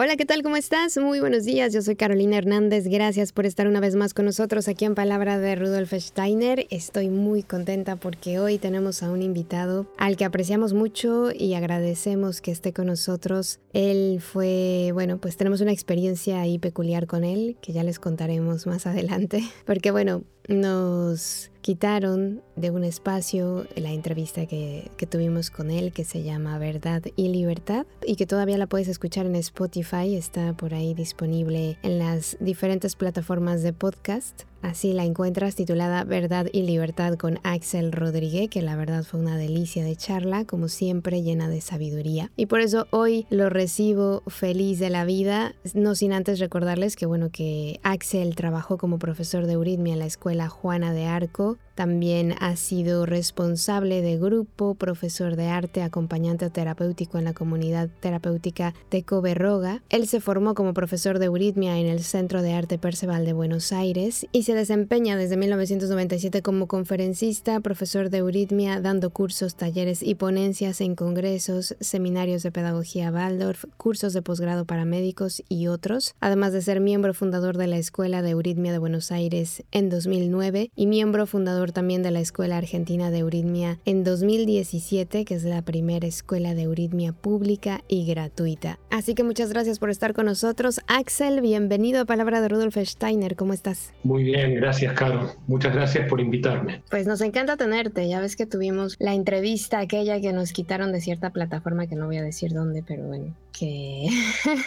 Hola, ¿qué tal? ¿Cómo estás? Muy buenos días. Yo soy Carolina Hernández. Gracias por estar una vez más con nosotros aquí en Palabra de Rudolf Steiner. Estoy muy contenta porque hoy tenemos a un invitado al que apreciamos mucho y agradecemos que esté con nosotros. Él fue, bueno, pues tenemos una experiencia ahí peculiar con él que ya les contaremos más adelante. Porque bueno, nos quitaron de un espacio la entrevista que, que, tuvimos con él que se llama Verdad y Libertad y que todavía la puedes escuchar en Spotify, está por ahí disponible en las diferentes plataformas de podcast. Así la encuentras titulada Verdad y Libertad con Axel Rodríguez, que la verdad fue una delicia de charla, como siempre llena de sabiduría. Y por eso hoy lo recibo feliz de la vida, no sin antes recordarles que bueno que Axel trabajó como profesor de euritmia en la escuela Juana de Arco, también ha sido responsable de grupo, profesor de arte, acompañante terapéutico en la comunidad terapéutica de Coberroga. Él se formó como profesor de euritmia en el Centro de Arte Perceval de Buenos Aires y se desempeña desde 1997 como conferencista, profesor de euritmia, dando cursos, talleres y ponencias en congresos, seminarios de pedagogía Waldorf, cursos de posgrado para médicos y otros, además de ser miembro fundador de la Escuela de Euritmia de Buenos Aires en 2009 y miembro fundador también de la Escuela Argentina de Euritmia en 2017, que es la primera escuela de euritmia pública y gratuita. Así que muchas gracias por estar con nosotros. Axel, bienvenido a Palabra de Rudolf Steiner. ¿Cómo estás? Muy bien, gracias, Caro. Muchas gracias por invitarme. Pues nos encanta tenerte. Ya ves que tuvimos la entrevista aquella que nos quitaron de cierta plataforma que no voy a decir dónde, pero bueno, que,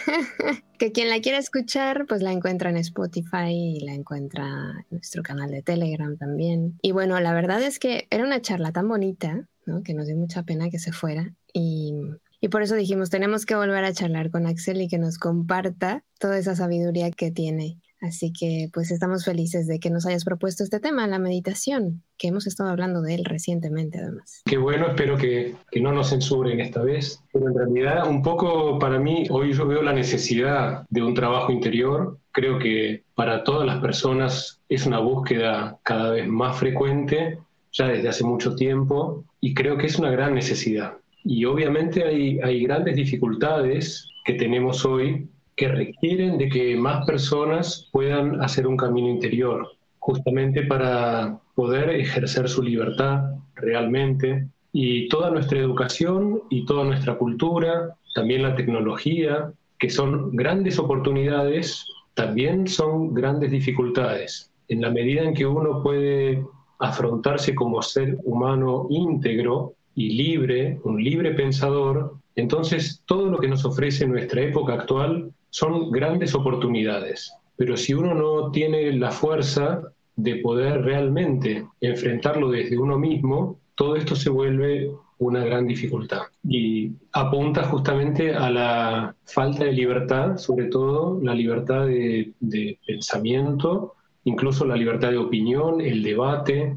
que quien la quiera escuchar, pues la encuentra en Spotify y la encuentra en nuestro canal de Telegram también. Y bueno, la verdad es que era una charla tan bonita, ¿no? Que nos dio mucha pena que se fuera. Y, y por eso dijimos, tenemos que volver a charlar con Axel y que nos comparta toda esa sabiduría que tiene. Así que pues estamos felices de que nos hayas propuesto este tema, la meditación, que hemos estado hablando de él recientemente además. Qué bueno, espero que, que, no nos censuren esta vez. Pero en realidad un poco para mí hoy yo veo la necesidad de un trabajo interior. Creo que para todas las personas es una búsqueda cada vez más frecuente, ya desde hace mucho tiempo, y creo que es una gran necesidad. Y obviamente hay, hay grandes dificultades que tenemos hoy que requieren de que más personas puedan hacer un camino interior, justamente para poder ejercer su libertad realmente. Y toda nuestra educación y toda nuestra cultura, también la tecnología, que son grandes oportunidades, también son grandes dificultades. En la medida en que uno puede afrontarse como ser humano íntegro y libre, un libre pensador, entonces todo lo que nos ofrece nuestra época actual son grandes oportunidades, pero si uno no tiene la fuerza de poder realmente enfrentarlo desde uno mismo, todo esto se vuelve una gran dificultad y apunta justamente a la falta de libertad, sobre todo la libertad de, pensamiento, incluso la libertad de opinión, el debate,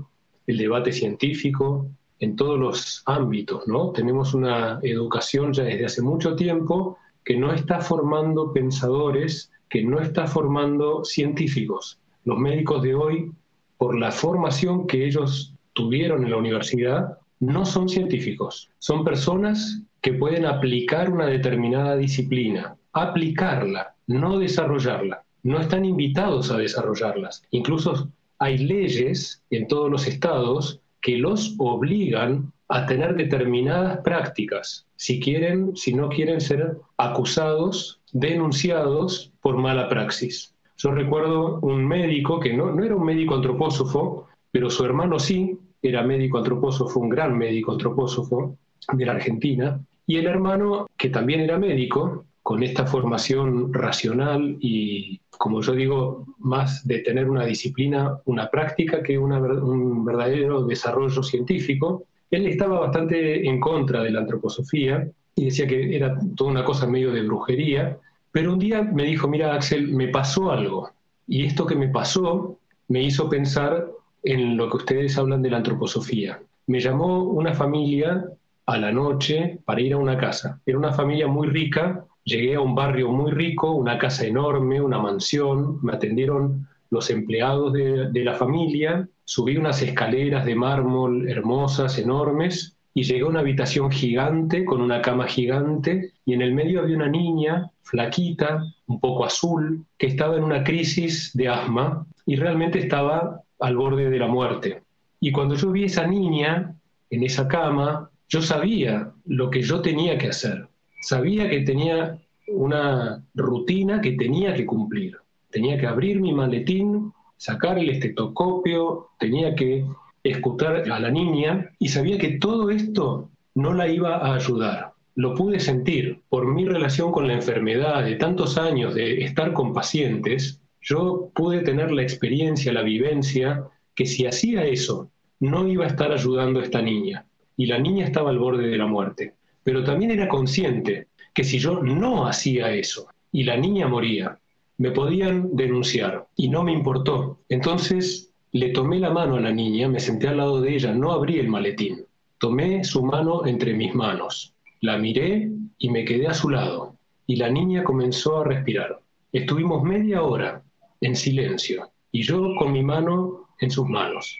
el debate científico, en todos los ámbitos, ¿no? Tenemos una educación ya desde hace mucho tiempo que no está formando pensadores, que no está formando científicos. Los médicos de hoy, por la formación que ellos tuvieron en la universidad, no son científicos. Son personas que pueden aplicar una determinada disciplina, aplicarla, no desarrollarla. No están invitados a desarrollarlas. Incluso hay leyes en todos los estados que los obligan a tener determinadas prácticas, si quieren, si no quieren ser acusados, denunciados por mala praxis. Yo recuerdo un médico que no, era un médico antropósofo, pero su hermano sí, era médico antropósofo, un gran médico antropósofo de la Argentina, y el hermano, que también era médico, con esta formación racional y, como yo digo, más de tener una disciplina, una práctica que un verdadero desarrollo científico, él estaba bastante en contra de la antroposofía y decía que era toda una cosa medio de brujería, pero un día me dijo, mira Axel, me pasó algo y esto que me pasó me hizo pensar en lo que ustedes hablan de la antroposofía. Me llamó una familia a la noche para ir a una casa. Era una familia muy rica, llegué a un barrio muy rico, una casa enorme, una mansión, me atendieron los empleados de, la familia, subí unas escaleras de mármol hermosas, enormes, y llegué a una habitación gigante con una cama gigante y en el medio había una niña flaquita, un poco azul, que estaba en una crisis de asma y realmente estaba al borde de la muerte. Y cuando yo vi a esa niña en esa cama, yo sabía lo que yo tenía que hacer. Sabía que tenía una rutina que tenía que cumplir. Tenía que abrir mi maletín, sacar el estetoscopio, tenía que escuchar a la niña y sabía que todo esto no la iba a ayudar. Lo pude sentir por mi relación con la enfermedad de tantos años de estar con pacientes. Yo pude tener la experiencia, la vivencia, que si hacía eso, no iba a estar ayudando a esta niña. Y la niña estaba al borde de la muerte. Pero también era consciente que si yo no hacía eso y la niña moría, me podían denunciar y no me importó. Entonces le tomé la mano a la niña, me senté al lado de ella, no abrí el maletín. Tomé su mano entre mis manos, la miré y me quedé a su lado. Y la niña comenzó a respirar. Estuvimos media hora en silencio y yo con mi mano en sus manos.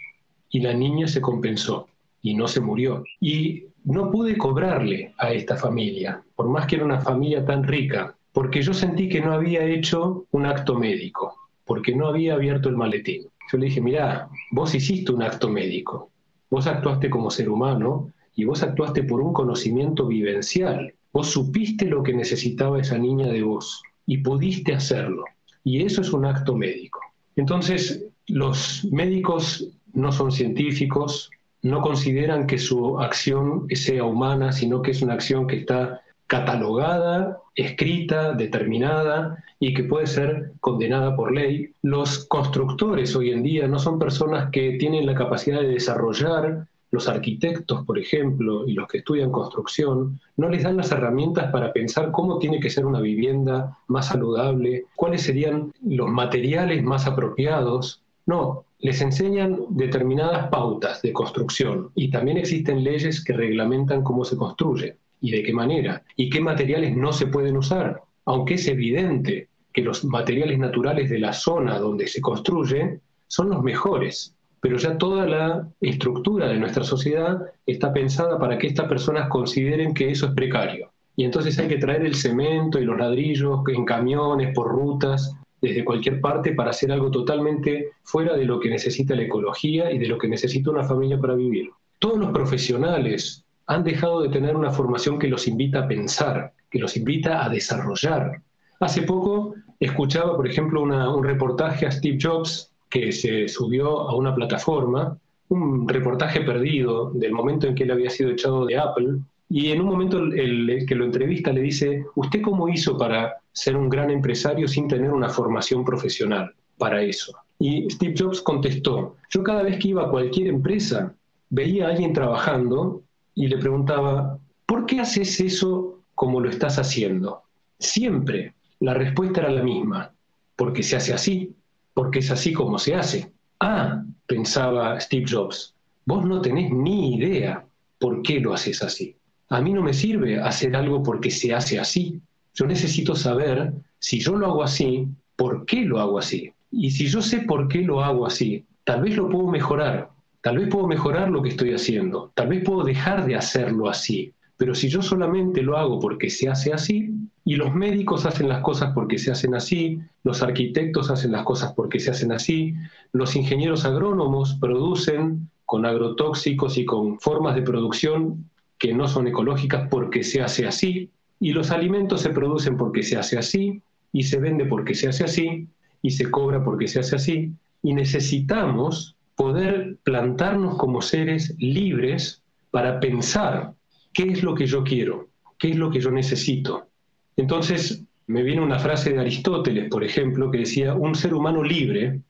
Y la niña se compensó y no se murió. Y no pude cobrarle a esta familia, por más que era una familia tan rica, porque yo sentí que no había hecho un acto médico, porque no había abierto el maletín. Yo le dije, mira, vos hiciste un acto médico, vos actuaste como ser humano y vos actuaste por un conocimiento vivencial. Vos supiste lo que necesitaba esa niña de vos y pudiste hacerlo. Y eso es un acto médico. Entonces, los médicos no son científicos, no consideran que su acción sea humana, sino que es una acción que está catalogada, escrita, determinada y que puede ser condenada por ley. Los constructores hoy en día no son personas que tienen la capacidad de desarrollar, los arquitectos, por ejemplo, y los que estudian construcción, no les dan las herramientas para pensar cómo tiene que ser una vivienda más saludable, cuáles serían los materiales más apropiados. No, les enseñan determinadas pautas de construcción y también existen leyes que reglamentan cómo se construye y de qué manera y qué materiales no se pueden usar, aunque es evidente que los materiales naturales de la zona donde se construye son los mejores, pero ya toda la estructura de nuestra sociedad está pensada para que estas personas consideren que eso es precario. Y entonces hay que traer el cemento y los ladrillos en camiones, por rutas, desde cualquier parte para hacer algo totalmente fuera de lo que necesita la ecología y de lo que necesita una familia para vivir. Todos los profesionales han dejado de tener una formación que los invita a pensar, que los invita a desarrollar. Hace poco escuchaba, por ejemplo, un reportaje a Steve Jobs que se subió a una plataforma, un reportaje perdido del momento en que él había sido echado de Apple, y en un momento el, que lo entrevista le dice, ¿usted cómo hizo para ser un gran empresario sin tener una formación profesional para eso? Y Steve Jobs contestó, yo cada vez que iba a cualquier empresa, veía a alguien trabajando y le preguntaba, ¿por qué haces eso como lo estás haciendo? Siempre la respuesta era la misma, porque se hace así, porque es así como se hace. Ah, pensaba Steve Jobs, vos no tenés ni idea por qué lo haces así. A mí no me sirve hacer algo porque se hace así. Yo necesito saber si yo lo hago así, por qué lo hago así. Y si yo sé por qué lo hago así, tal vez lo puedo mejorar, Tal vez puedo mejorar lo que estoy haciendo, tal vez puedo dejar de hacerlo así, pero si yo solamente lo hago porque se hace así, y los médicos hacen las cosas porque se hacen así, los arquitectos hacen las cosas porque se hacen así, los ingenieros agrónomos producen con agrotóxicos y con formas de producción que no son ecológicas porque se hace así, y los alimentos se producen porque se hace así, y se vende porque se hace así, y se cobra porque se hace así, y necesitamos poder plantarnos como seres libres para pensar qué es lo que yo quiero, qué es lo que yo necesito. Entonces, me viene una frase de Aristóteles, por ejemplo, que decía, un ser humano libre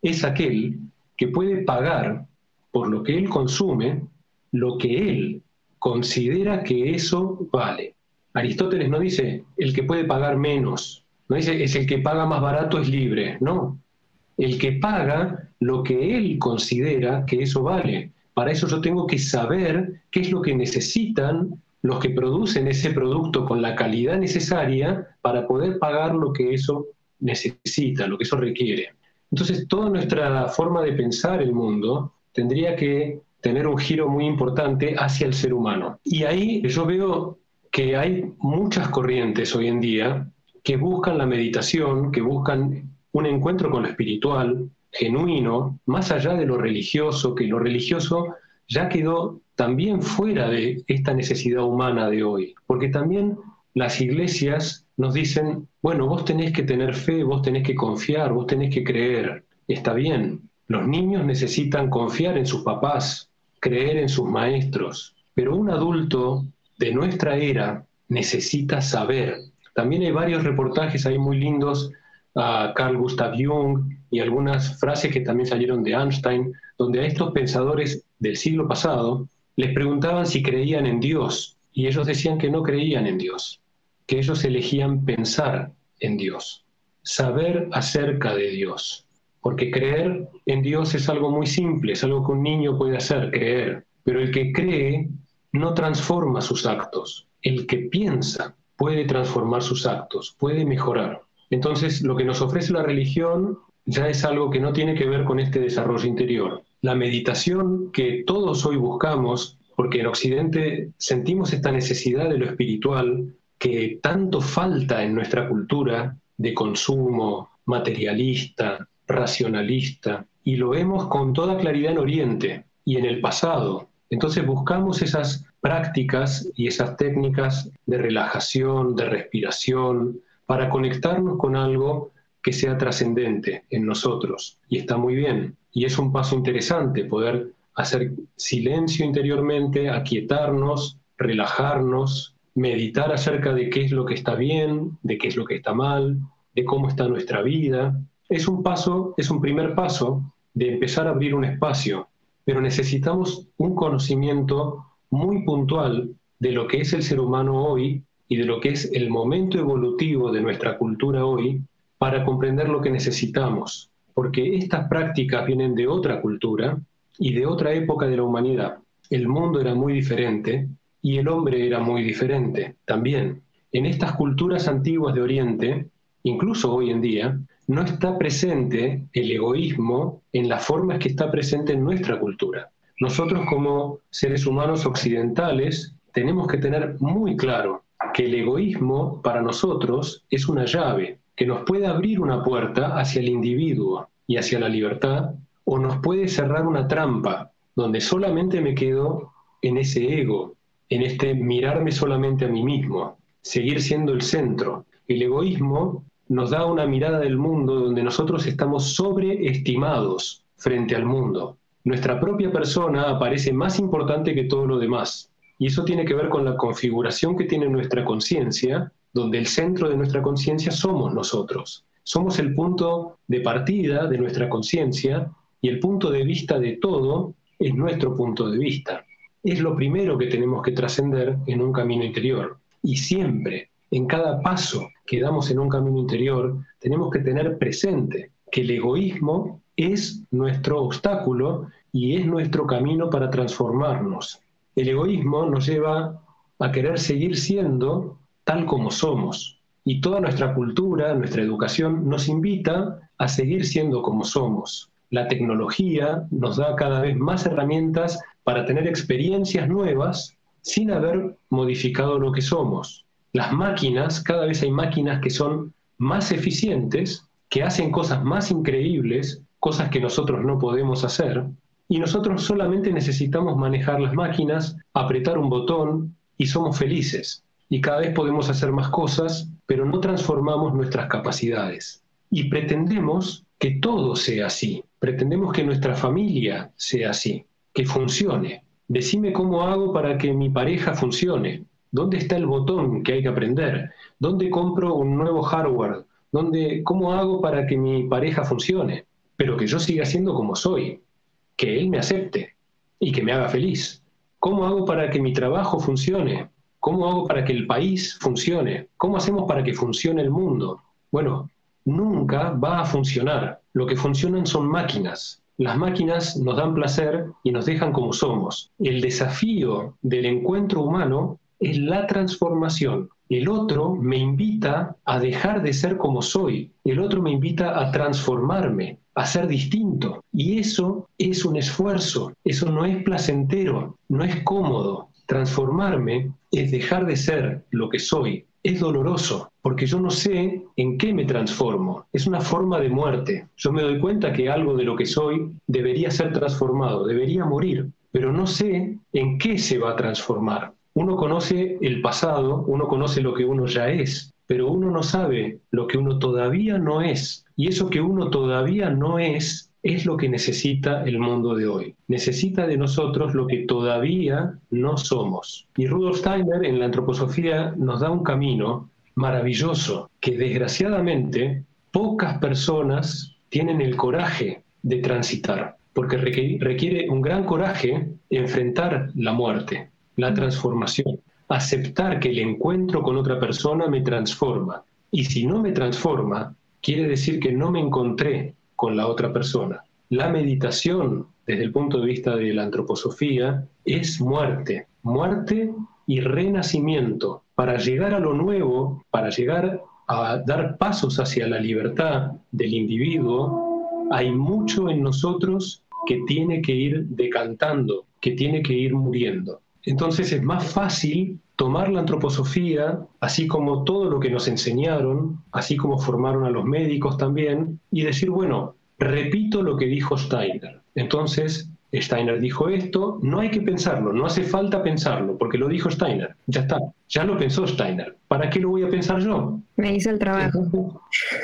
es aquel que puede pagar por lo que él consume lo que él considera que eso vale. Aristóteles no dice el que puede pagar menos, no dice es el que paga más barato es libre, no. El que paga lo que él considera que eso vale. Para eso yo tengo que saber qué es lo que necesitan los que producen ese producto con la calidad necesaria para poder pagar lo que eso necesita, lo que eso requiere. Entonces, toda nuestra forma de pensar el mundo tendría que tener un giro muy importante hacia el ser humano. Y ahí yo veo que hay muchas corrientes hoy en día que buscan la meditación, que buscan un encuentro con lo espiritual, genuino, más allá de lo religioso, que lo religioso ya quedó también fuera de esta necesidad humana de hoy, porque también las iglesias nos dicen, bueno, vos tenés que tener fe, vos tenés que confiar, vos tenés que creer. Está bien, los niños necesitan confiar en sus papás, creer en sus maestros, pero un adulto de nuestra era necesita saber. También hay varios reportajes ahí muy lindos a Carl Gustav Jung y algunas frases que también salieron de Einstein, donde a estos pensadores del siglo pasado les preguntaban si creían en Dios y ellos decían que no creían en Dios, que ellos elegían pensar en Dios, saber acerca de Dios, porque creer en Dios es algo muy simple, es algo que un niño puede hacer, creer, pero el que cree no transforma sus actos. El que piensa puede transformar sus actos, puede mejorar. Entonces, lo que nos ofrece la religión ya es algo que no tiene que ver con este desarrollo interior. La meditación que todos hoy buscamos, porque en Occidente sentimos esta necesidad de lo espiritual que tanto falta en nuestra cultura de consumo materialista, racionalista, y lo vemos con toda claridad en Oriente y en el pasado. Entonces buscamos esas prácticas y esas técnicas de relajación, de respiración, para conectarnos con algo que sea trascendente en nosotros. Y está muy bien. Y es un paso interesante poder hacer silencio interiormente, aquietarnos, relajarnos, meditar acerca de qué es lo que está bien, de qué es lo que está mal, de cómo está nuestra vida. Es un paso, es un primer paso de empezar a abrir un espacio pero necesitamos un conocimiento muy puntual de lo que es el ser humano hoy y de lo que es el momento evolutivo de nuestra cultura hoy para comprender lo que necesitamos, porque estas prácticas vienen de otra cultura y de otra época de la humanidad. El mundo era muy diferente y el hombre era muy diferente también. En estas culturas antiguas de Oriente, incluso hoy en día, no está presente el egoísmo en las formas que está presente en nuestra cultura. Nosotros como seres humanos occidentales tenemos que tener muy claro que el egoísmo para nosotros es una llave que nos puede abrir una puerta hacia el individuo y hacia la libertad o nos puede cerrar una trampa donde solamente me quedo en ese ego, en este mirarme solamente a mí mismo, seguir siendo el centro. El egoísmo nos da una mirada del mundo donde nosotros estamos sobreestimados frente al mundo. Nuestra propia persona aparece más importante que todo lo demás. Y eso tiene que ver con la configuración que tiene nuestra conciencia, donde el centro de nuestra conciencia somos nosotros. Somos el punto de partida de nuestra conciencia y el punto de vista de todo es nuestro punto de vista. Es lo primero que tenemos que trascender en un camino interior. Y siempre, en cada paso que damos en un camino interior, tenemos que tener presente que el egoísmo es nuestro obstáculo y es nuestro camino para transformarnos. El egoísmo nos lleva a querer seguir siendo tal como somos. Y toda nuestra cultura, nuestra educación nos invita a seguir siendo como somos. La tecnología nos da cada vez más herramientas para tener experiencias nuevas sin haber modificado lo que somos las máquinas, cada vez hay máquinas que son más eficientes, que hacen cosas más increíbles, cosas que nosotros no podemos hacer, y nosotros solamente necesitamos manejar las máquinas, apretar un botón y somos felices. Y cada vez podemos hacer más cosas, pero no transformamos nuestras capacidades. Y pretendemos que todo sea así, pretendemos que nuestra familia sea así, que funcione. Decime cómo hago para que mi pareja funcione. ¿Dónde está el botón que hay que aprender? ¿Dónde compro un nuevo hardware? ¿Dónde, ¿Cómo hago para que mi pareja funcione? Pero que yo siga siendo como soy, que él me acepte y que me haga feliz. ¿Cómo hago para que mi trabajo funcione? ¿Cómo hago para que el país funcione? ¿Cómo hacemos para que funcione el mundo? Bueno, nunca va a funcionar. Lo que funcionan son máquinas. Las máquinas nos dan placer y nos dejan como somos. El desafío del encuentro humano es la transformación. El otro me invita a dejar de ser como soy. El otro me invita a transformarme, a ser distinto. Y eso es un esfuerzo. Eso no es placentero, no es cómodo. Transformarme es dejar de ser lo que soy. Es doloroso, porque yo no sé en qué me transformo. Es una forma de muerte. Yo me doy cuenta que algo de lo que soy debería ser transformado, debería morir, pero no sé en qué se va a transformar. Uno conoce el pasado, uno conoce lo que uno ya es, pero uno no sabe lo que uno todavía no es. Y eso que uno todavía no es es lo que necesita el mundo de hoy. Necesita de nosotros lo que todavía no somos. Y Rudolf Steiner en la antroposofía nos da un camino maravilloso que desgraciadamente pocas personas tienen el coraje de transitar, porque requiere un gran coraje enfrentar la muerte, la transformación, aceptar que el encuentro con otra persona me transforma. Y si no me transforma, quiere decir que no me encontré con la otra persona. La meditación, desde el punto de vista de la antroposofía, es muerte, muerte y renacimiento. Para llegar a lo nuevo, para llegar a dar pasos hacia la libertad del individuo, hay mucho en nosotros que tiene que ir decantando, que tiene que ir muriendo. Entonces es más fácil tomar la antroposofía, así como todo lo que nos enseñaron, así como formaron a los médicos también, y decir, bueno, repito lo que dijo Steiner. Entonces, Steiner dijo esto, no hay que pensarlo, no hace falta pensarlo, porque lo dijo Steiner, ya está, ya lo pensó Steiner, ¿para qué lo voy a pensar yo? Me hizo el trabajo.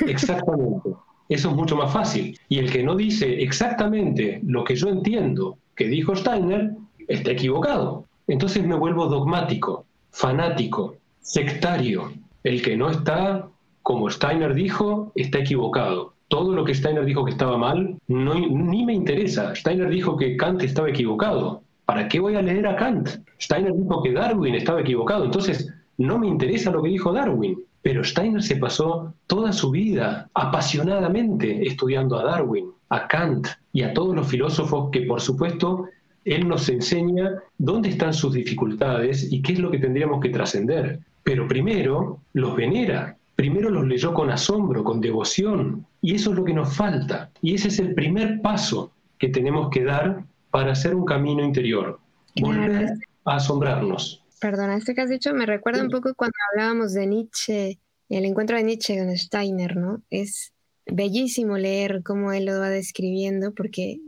Exactamente, eso es mucho más fácil. Y el que no dice exactamente lo que yo entiendo que dijo Steiner, está equivocado. Entonces me vuelvo dogmático, fanático, sectario. El que no está como Steiner dijo, está equivocado. Todo lo que Steiner dijo que estaba mal, no, ni me interesa. Steiner dijo que Kant estaba equivocado. ¿Para qué voy a leer a Kant? Steiner dijo que Darwin estaba equivocado. Entonces, no me interesa lo que dijo Darwin. Pero Steiner se pasó toda su vida apasionadamente estudiando a Darwin, a Kant y a todos los filósofos que, por supuesto, él nos enseña dónde están sus dificultades y qué es lo que tendríamos que trascender. Pero primero los venera, primero los leyó con asombro, con devoción, y eso es lo que nos falta. Y ese es el primer paso que tenemos que dar para hacer un camino interior, volver a asombrarnos. Perdona, esto que has dicho me recuerda un poco cuando hablábamos de Nietzsche, el encuentro de Nietzsche con Steiner, ¿no? Es bellísimo leer cómo él lo va describiendo porque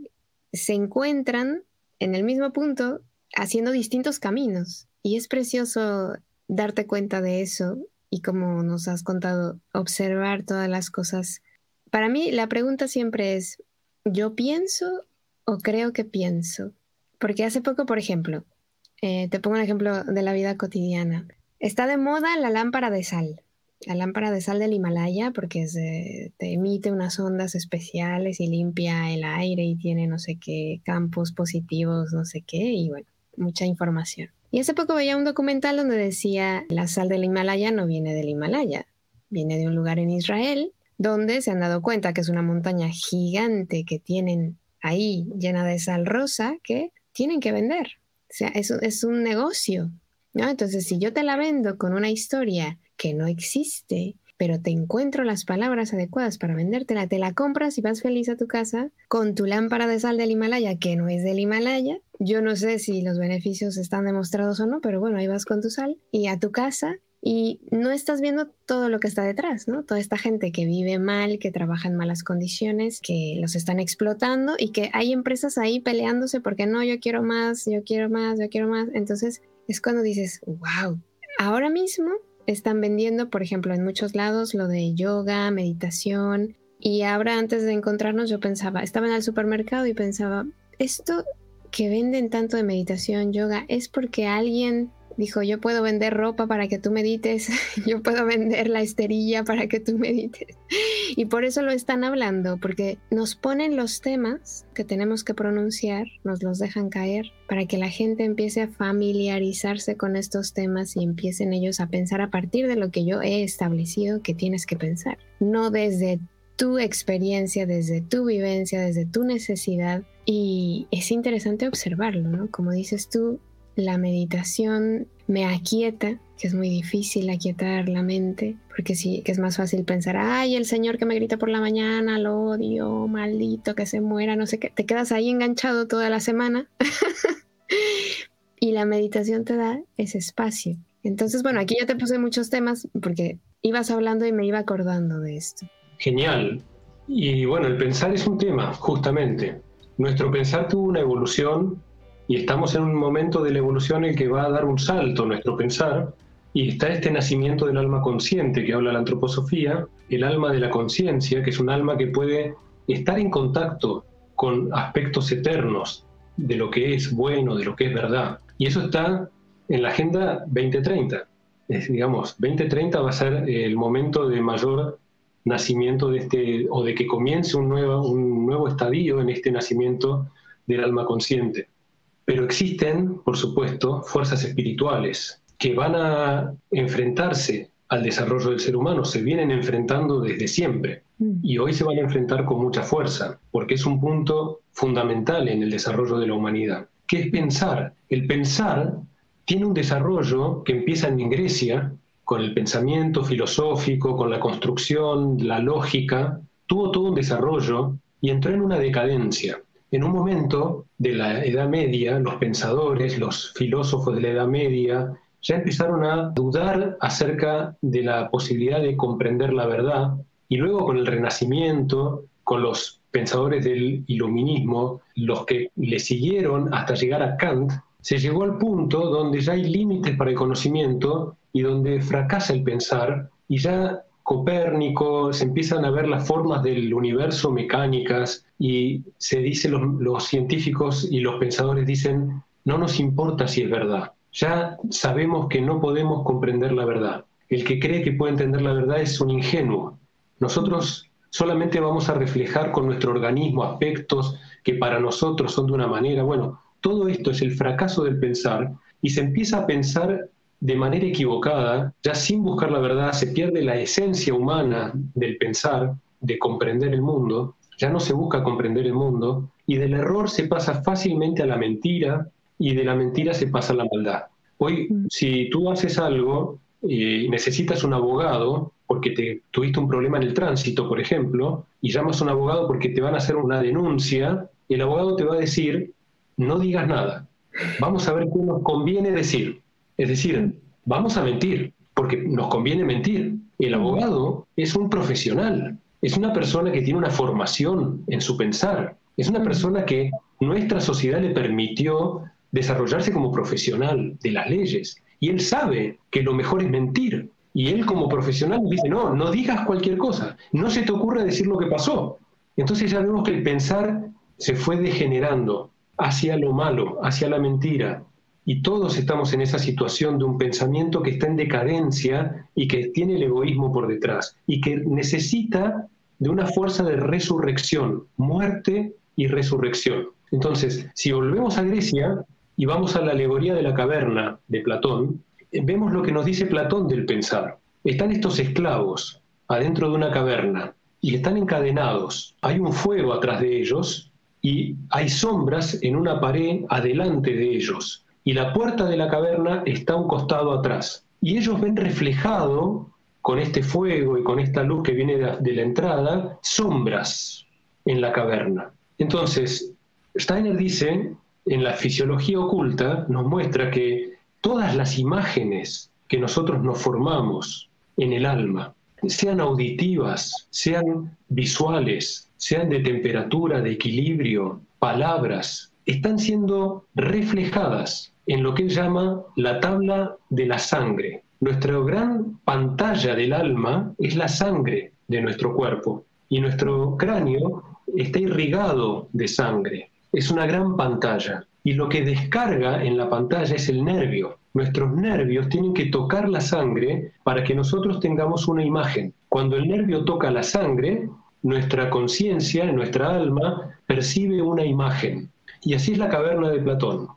se encuentran en el mismo punto haciendo distintos caminos. Y es precioso darte cuenta de eso y como nos has contado, observar todas las cosas. Para mí la pregunta siempre es, ¿yo pienso o creo que pienso? Porque hace poco, por ejemplo, eh, te pongo un ejemplo de la vida cotidiana. Está de moda la lámpara de sal la lámpara de sal del Himalaya porque te emite unas ondas especiales y limpia el aire y tiene no sé qué campos positivos, no sé qué, y bueno, mucha información. Y hace poco veía un documental donde decía la sal del Himalaya no viene del Himalaya, viene de un lugar en Israel donde se han dado cuenta que es una montaña gigante que tienen ahí llena de sal rosa que tienen que vender. O sea, es, es un negocio. ¿no? Entonces, si yo te la vendo con una historia que no existe, pero te encuentro las palabras adecuadas para vendértela, te la compras y vas feliz a tu casa con tu lámpara de sal del Himalaya, que no es del Himalaya. Yo no sé si los beneficios están demostrados o no, pero bueno, ahí vas con tu sal y a tu casa y no estás viendo todo lo que está detrás, ¿no? Toda esta gente que vive mal, que trabaja en malas condiciones, que los están explotando y que hay empresas ahí peleándose porque no, yo quiero más, yo quiero más, yo quiero más. Entonces es cuando dices, wow, ahora mismo están vendiendo, por ejemplo, en muchos lados lo de yoga, meditación. Y ahora antes de encontrarnos yo pensaba, estaba en el supermercado y pensaba, esto que venden tanto de meditación, yoga, es porque alguien Dijo, yo puedo vender ropa para que tú medites, yo puedo vender la esterilla para que tú medites. Y por eso lo están hablando, porque nos ponen los temas que tenemos que pronunciar, nos los dejan caer, para que la gente empiece a familiarizarse con estos temas y empiecen ellos a pensar a partir de lo que yo he establecido que tienes que pensar. No desde tu experiencia, desde tu vivencia, desde tu necesidad. Y es interesante observarlo, ¿no? Como dices tú, la meditación me aquieta, que es muy difícil aquietar la mente, porque sí, que es más fácil pensar, ay, el señor que me grita por la mañana, lo odio, maldito, que se muera, no sé qué, te quedas ahí enganchado toda la semana. y la meditación te da ese espacio. Entonces, bueno, aquí ya te puse muchos temas porque ibas hablando y me iba acordando de esto. Genial. Y bueno, el pensar es un tema, justamente. Nuestro pensar tuvo una evolución y estamos en un momento de la evolución en el que va a dar un salto nuestro pensar y está este nacimiento del alma consciente que habla la antroposofía, el alma de la conciencia, que es un alma que puede estar en contacto con aspectos eternos de lo que es bueno, de lo que es verdad. Y eso está en la Agenda 2030. Es, digamos, 2030 va a ser el momento de mayor nacimiento de este, o de que comience un nuevo, un nuevo estadio en este nacimiento del alma consciente. Pero existen, por supuesto, fuerzas espirituales que van a enfrentarse al desarrollo del ser humano, se vienen enfrentando desde siempre mm. y hoy se van a enfrentar con mucha fuerza, porque es un punto fundamental en el desarrollo de la humanidad, que es pensar. El pensar tiene un desarrollo que empieza en Grecia, con el pensamiento filosófico, con la construcción, la lógica, tuvo todo un desarrollo y entró en una decadencia. En un momento de la Edad Media, los pensadores, los filósofos de la Edad Media, ya empezaron a dudar acerca de la posibilidad de comprender la verdad y luego con el Renacimiento, con los pensadores del iluminismo, los que le siguieron hasta llegar a Kant, se llegó al punto donde ya hay límites para el conocimiento y donde fracasa el pensar y ya Copérnico, se empiezan a ver las formas del universo mecánicas y se dice, los, los científicos y los pensadores dicen, no nos importa si es verdad, ya sabemos que no podemos comprender la verdad. El que cree que puede entender la verdad es un ingenuo. Nosotros solamente vamos a reflejar con nuestro organismo aspectos que para nosotros son de una manera. Bueno, todo esto es el fracaso del pensar y se empieza a pensar de manera equivocada, ya sin buscar la verdad, se pierde la esencia humana del pensar, de comprender el mundo, ya no se busca comprender el mundo, y del error se pasa fácilmente a la mentira, y de la mentira se pasa a la maldad. Hoy, mm. si tú haces algo y necesitas un abogado, porque te, tuviste un problema en el tránsito, por ejemplo, y llamas a un abogado porque te van a hacer una denuncia, el abogado te va a decir, no digas nada, vamos a ver qué nos conviene decir. Es decir, vamos a mentir, porque nos conviene mentir. El abogado es un profesional, es una persona que tiene una formación en su pensar, es una persona que nuestra sociedad le permitió desarrollarse como profesional de las leyes. Y él sabe que lo mejor es mentir. Y él como profesional dice, no, no digas cualquier cosa, no se te ocurra decir lo que pasó. Entonces ya vemos que el pensar se fue degenerando hacia lo malo, hacia la mentira, y todos estamos en esa situación de un pensamiento que está en decadencia y que tiene el egoísmo por detrás y que necesita de una fuerza de resurrección, muerte y resurrección. Entonces, si volvemos a Grecia y vamos a la alegoría de la caverna de Platón, vemos lo que nos dice Platón del pensar. Están estos esclavos adentro de una caverna y están encadenados. Hay un fuego atrás de ellos y hay sombras en una pared adelante de ellos y la puerta de la caverna está a un costado atrás. Y ellos ven reflejado, con este fuego y con esta luz que viene de, la entrada, sombras en la caverna. Entonces, Steiner dice, en la fisiología oculta, nos muestra que todas las imágenes que nosotros nos formamos en el alma, sean auditivas, sean visuales, sean de temperatura, de equilibrio, palabras, están siendo reflejadas en lo que él llama la tabla de la sangre. Nuestra gran pantalla del alma es la sangre de nuestro cuerpo y nuestro cráneo está irrigado de sangre. Es una gran pantalla y lo que descarga en la pantalla es el nervio. Nuestros nervios tienen que tocar la sangre para que nosotros tengamos una imagen. Cuando el nervio toca la sangre, nuestra conciencia, nuestra alma, percibe una imagen. Y así es la caverna de Platón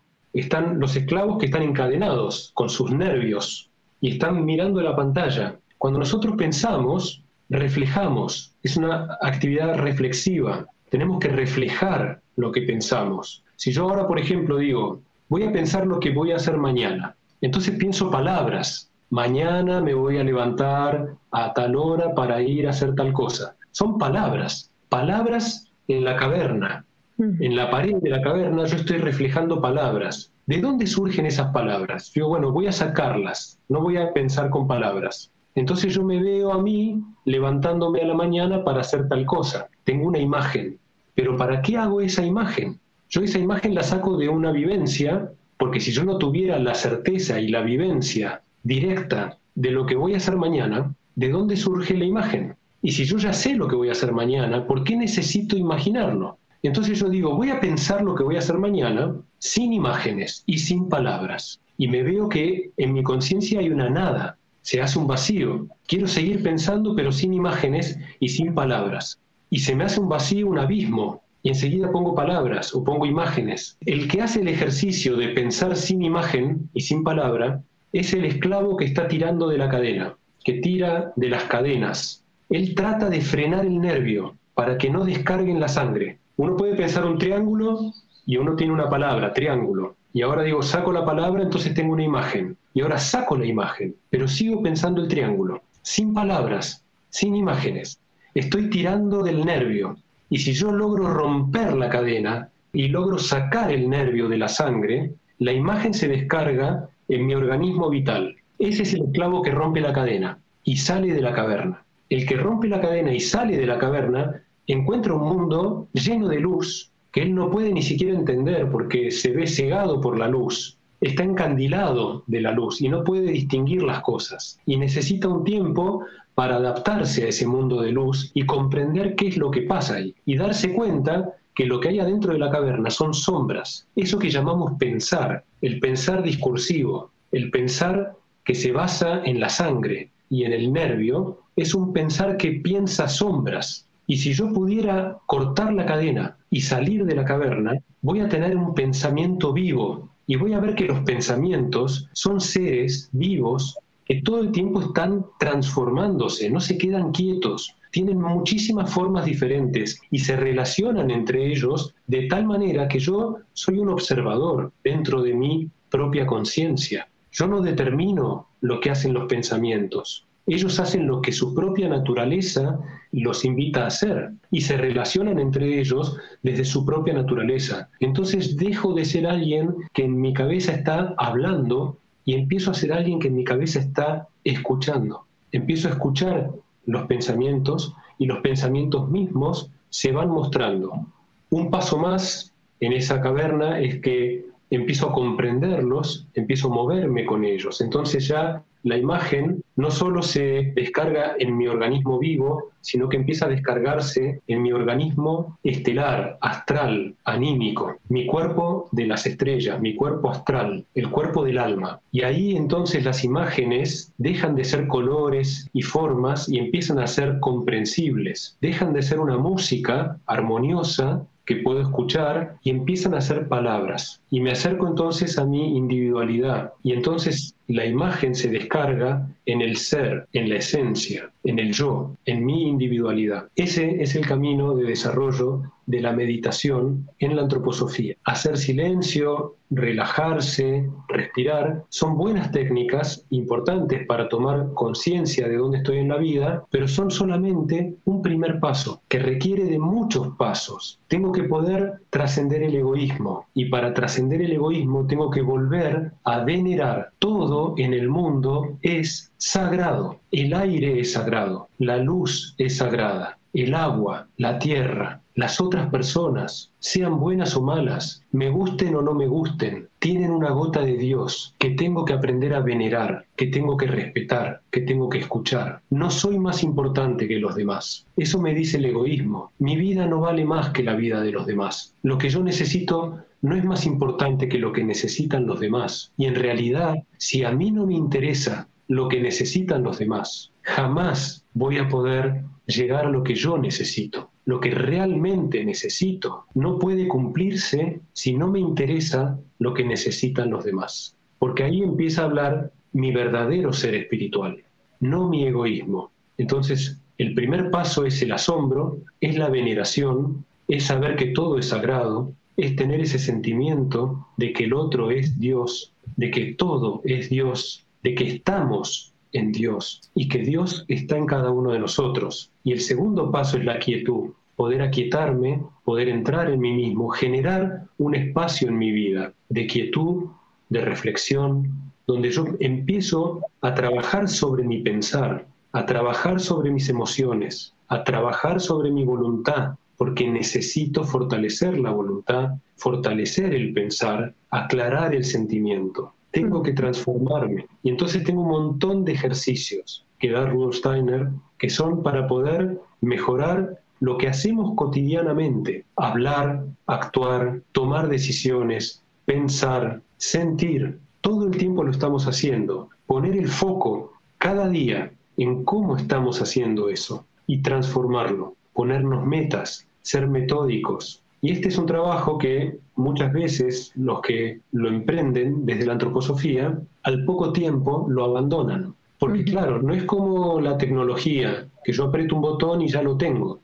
están los esclavos que están encadenados con sus nervios y están mirando la pantalla. Cuando nosotros pensamos, reflejamos, es una actividad reflexiva. Tenemos que reflejar lo que pensamos. Si yo ahora, por ejemplo, digo, voy a pensar lo que voy a hacer mañana, entonces pienso palabras. Mañana me voy a levantar a tal hora para ir a hacer tal cosa. Son palabras, palabras en la caverna. En la pared de la caverna yo estoy reflejando palabras. ¿De dónde surgen esas palabras? Yo, bueno, voy a sacarlas, no voy a pensar con palabras. Entonces yo me veo a mí levantándome a la mañana para hacer tal cosa. Tengo una imagen. Pero ¿para qué hago esa imagen? Yo esa imagen la saco de una vivencia, porque si yo no tuviera la certeza y la vivencia directa de lo que voy a hacer mañana, ¿de dónde surge la imagen? Y si yo ya sé lo que voy a hacer mañana, ¿por qué necesito imaginarlo? Entonces yo digo, voy a pensar lo que voy a hacer mañana sin imágenes y sin palabras. Y me veo que en mi conciencia hay una nada, se hace un vacío. Quiero seguir pensando pero sin imágenes y sin palabras. Y se me hace un vacío, un abismo, y enseguida pongo palabras o pongo imágenes. El que hace el ejercicio de pensar sin imagen y sin palabra es el esclavo que está tirando de la cadena, que tira de las cadenas. Él trata de frenar el nervio para que no descarguen la sangre. Uno puede pensar un triángulo y uno tiene una palabra, triángulo. Y ahora digo, saco la palabra, entonces tengo una imagen. Y ahora saco la imagen, pero sigo pensando el triángulo, sin palabras, sin imágenes. Estoy tirando del nervio. Y si yo logro romper la cadena y logro sacar el nervio de la sangre, la imagen se descarga en mi organismo vital. Ese es el esclavo que rompe la cadena y sale de la caverna. El que rompe la cadena y sale de la caverna encuentra un mundo lleno de luz que él no puede ni siquiera entender porque se ve cegado por la luz, está encandilado de la luz y no puede distinguir las cosas. Y necesita un tiempo para adaptarse a ese mundo de luz y comprender qué es lo que pasa ahí y darse cuenta que lo que hay adentro de la caverna son sombras, eso que llamamos pensar, el pensar discursivo, el pensar que se basa en la sangre y en el nervio, es un pensar que piensa sombras, y si yo pudiera cortar la cadena y salir de la caverna, voy a tener un pensamiento vivo y voy a ver que los pensamientos son seres vivos que todo el tiempo están transformándose, no se quedan quietos, tienen muchísimas formas diferentes y se relacionan entre ellos de tal manera que yo soy un observador dentro de mi propia conciencia. Yo no determino lo que hacen los pensamientos, ellos hacen lo que su propia naturaleza los invita a hacer y se relacionan entre ellos desde su propia naturaleza. Entonces dejo de ser alguien que en mi cabeza está hablando y empiezo a ser alguien que en mi cabeza está escuchando. Empiezo a escuchar los pensamientos y los pensamientos mismos se van mostrando. Un paso más en esa caverna es que empiezo a comprenderlos, empiezo a moverme con ellos. Entonces ya la imagen no solo se descarga en mi organismo vivo, sino que empieza a descargarse en mi organismo estelar, astral, anímico, mi cuerpo de las estrellas, mi cuerpo astral, el cuerpo del alma. Y ahí entonces las imágenes dejan de ser colores y formas y empiezan a ser comprensibles, dejan de ser una música armoniosa que puedo escuchar y empiezan a ser palabras. Y me acerco entonces a mi individualidad y entonces la imagen se descarga en el ser, en la esencia, en el yo, en mi individualidad. Ese es el camino de desarrollo de la meditación en la antroposofía. Hacer silencio, relajarse, respirar, son buenas técnicas importantes para tomar conciencia de dónde estoy en la vida, pero son solamente un primer paso que requiere de muchos pasos. Tengo que poder trascender el egoísmo y para trascender el egoísmo tengo que volver a venerar todo en el mundo es sagrado. El aire es sagrado, la luz es sagrada, el agua, la tierra, las otras personas, sean buenas o malas, me gusten o no me gusten, tienen una gota de Dios que tengo que aprender a venerar, que tengo que respetar, que tengo que escuchar. No soy más importante que los demás. Eso me dice el egoísmo. Mi vida no vale más que la vida de los demás. Lo que yo necesito no es más importante que lo que necesitan los demás. Y en realidad, si a mí no me interesa lo que necesitan los demás, jamás voy a poder llegar a lo que yo necesito lo que realmente necesito no puede cumplirse si no me interesa lo que necesitan los demás. Porque ahí empieza a hablar mi verdadero ser espiritual, no mi egoísmo. Entonces, El primer paso es el asombro, es la veneración, es saber que todo es sagrado, es tener ese sentimiento de que el otro es Dios, de que todo es Dios, de que estamos en Dios y que Dios está en cada uno de nosotros. Y el segundo paso es la quietud, poder aquietarme, poder entrar en mí mismo, generar un espacio en mi vida de quietud, de reflexión, donde yo empiezo a trabajar sobre mi pensar, a trabajar sobre mis emociones, a trabajar sobre mi voluntad, porque necesito fortalecer la voluntad, fortalecer el pensar, aclarar el sentimiento. Tengo que transformarme. Y entonces tengo un montón de ejercicios que da Rudolf Steiner que son para poder mejorar lo que hacemos cotidianamente. Hablar, actuar, tomar decisiones, pensar, sentir. Todo el tiempo lo estamos haciendo. Poner el foco cada día en cómo estamos haciendo eso y transformarlo. Ponernos metas, ser metódicos. Y este es un trabajo que muchas veces los que lo emprenden desde la antroposofía, al poco tiempo lo abandonan. Porque claro, no es como la tecnología, que yo aprieto un botón y ya lo tengo.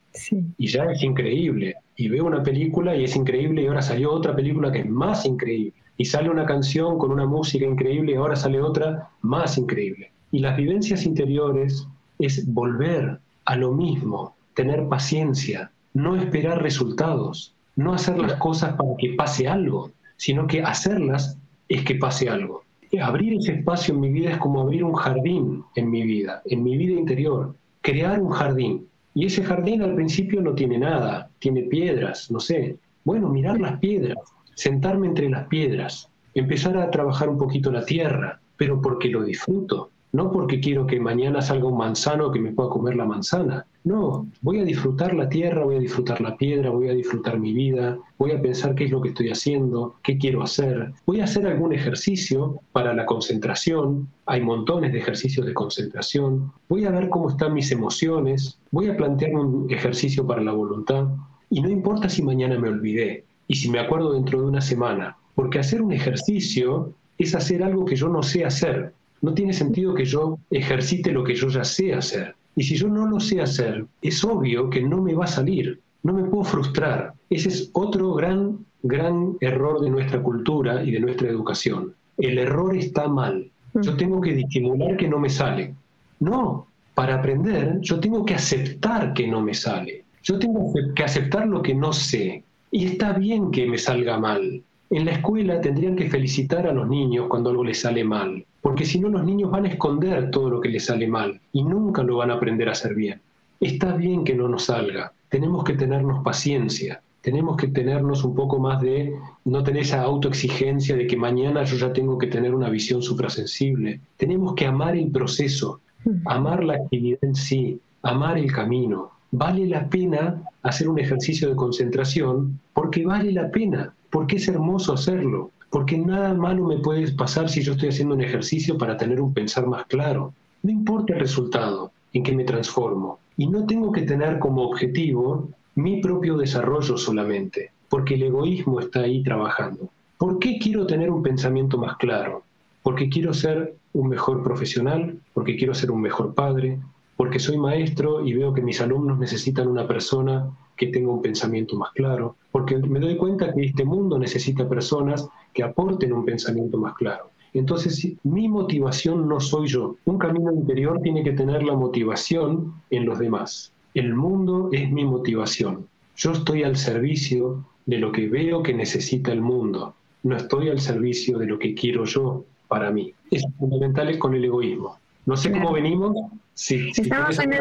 Y ya es increíble. Y veo una película y es increíble y ahora salió otra película que es más increíble. Y sale una canción con una música increíble y ahora sale otra más increíble. Y las vivencias interiores es volver a lo mismo, tener paciencia, no esperar resultados, no hacer las cosas para que pase algo, sino que hacerlas es que pase algo. Abrir ese espacio en mi vida es como abrir un jardín en mi vida, en mi vida interior, crear un jardín. Y ese jardín al principio no tiene nada, tiene piedras, no sé. Bueno, mirar las piedras, sentarme entre las piedras, empezar a trabajar un poquito la tierra, pero porque lo disfruto, no porque quiero que mañana salga un manzano que me pueda comer la manzana. No, voy a disfrutar la tierra, voy a disfrutar la piedra, voy a disfrutar mi vida, voy a pensar qué es lo que estoy haciendo, qué quiero hacer. Voy a hacer algún ejercicio para la concentración, hay montones de ejercicios de concentración. Voy a ver cómo están mis emociones, voy a plantear un ejercicio para la voluntad. Y no importa si mañana me olvidé y si me acuerdo dentro de una semana, porque hacer un ejercicio es hacer algo que yo no sé hacer no tiene sentido que yo ejercite lo que yo ya sé hacer. Y si yo no lo sé hacer, es obvio que no me va a salir, no me puedo frustrar. Ese es otro gran, gran error de nuestra cultura y de nuestra educación. El error está mal. Yo mm. tengo que disimular que no me sale. No, para aprender yo tengo que aceptar que no me sale. Yo tengo que aceptar lo que no sé. Y está bien que me salga mal. En la escuela tendrían que felicitar a los niños cuando algo les sale mal porque si no los niños van a esconder todo lo que les sale mal y nunca lo van a aprender a hacer bien. Está bien que no nos salga, tenemos que tenernos paciencia, tenemos que tenernos un poco más de no tener esa autoexigencia de que mañana yo ya tengo que tener una visión suprasensible. Tenemos que amar el proceso, amar la actividad en sí, amar el camino. Vale la pena hacer un ejercicio de concentración porque vale la pena, porque es hermoso hacerlo porque nada malo me puede pasar si yo estoy haciendo un ejercicio para tener un pensar más claro. No importa el resultado en que me transformo. Y no tengo que tener como objetivo mi propio desarrollo solamente, porque el egoísmo está ahí trabajando. ¿Por qué quiero tener un pensamiento más claro? Porque quiero ser un mejor profesional, porque quiero ser un mejor padre, porque soy maestro y veo que mis alumnos necesitan una persona que tenga un pensamiento más claro, porque me doy cuenta que este mundo necesita personas que aporten un pensamiento más claro. Entonces, mi motivación no soy yo. Un camino interior tiene que tener la motivación en los demás. El mundo es mi motivación. Yo estoy al servicio de lo que veo que necesita el mundo. No estoy al servicio de lo que quiero yo para mí. Es fundamental con el egoísmo. No sé cómo venimos. Si, Estamos en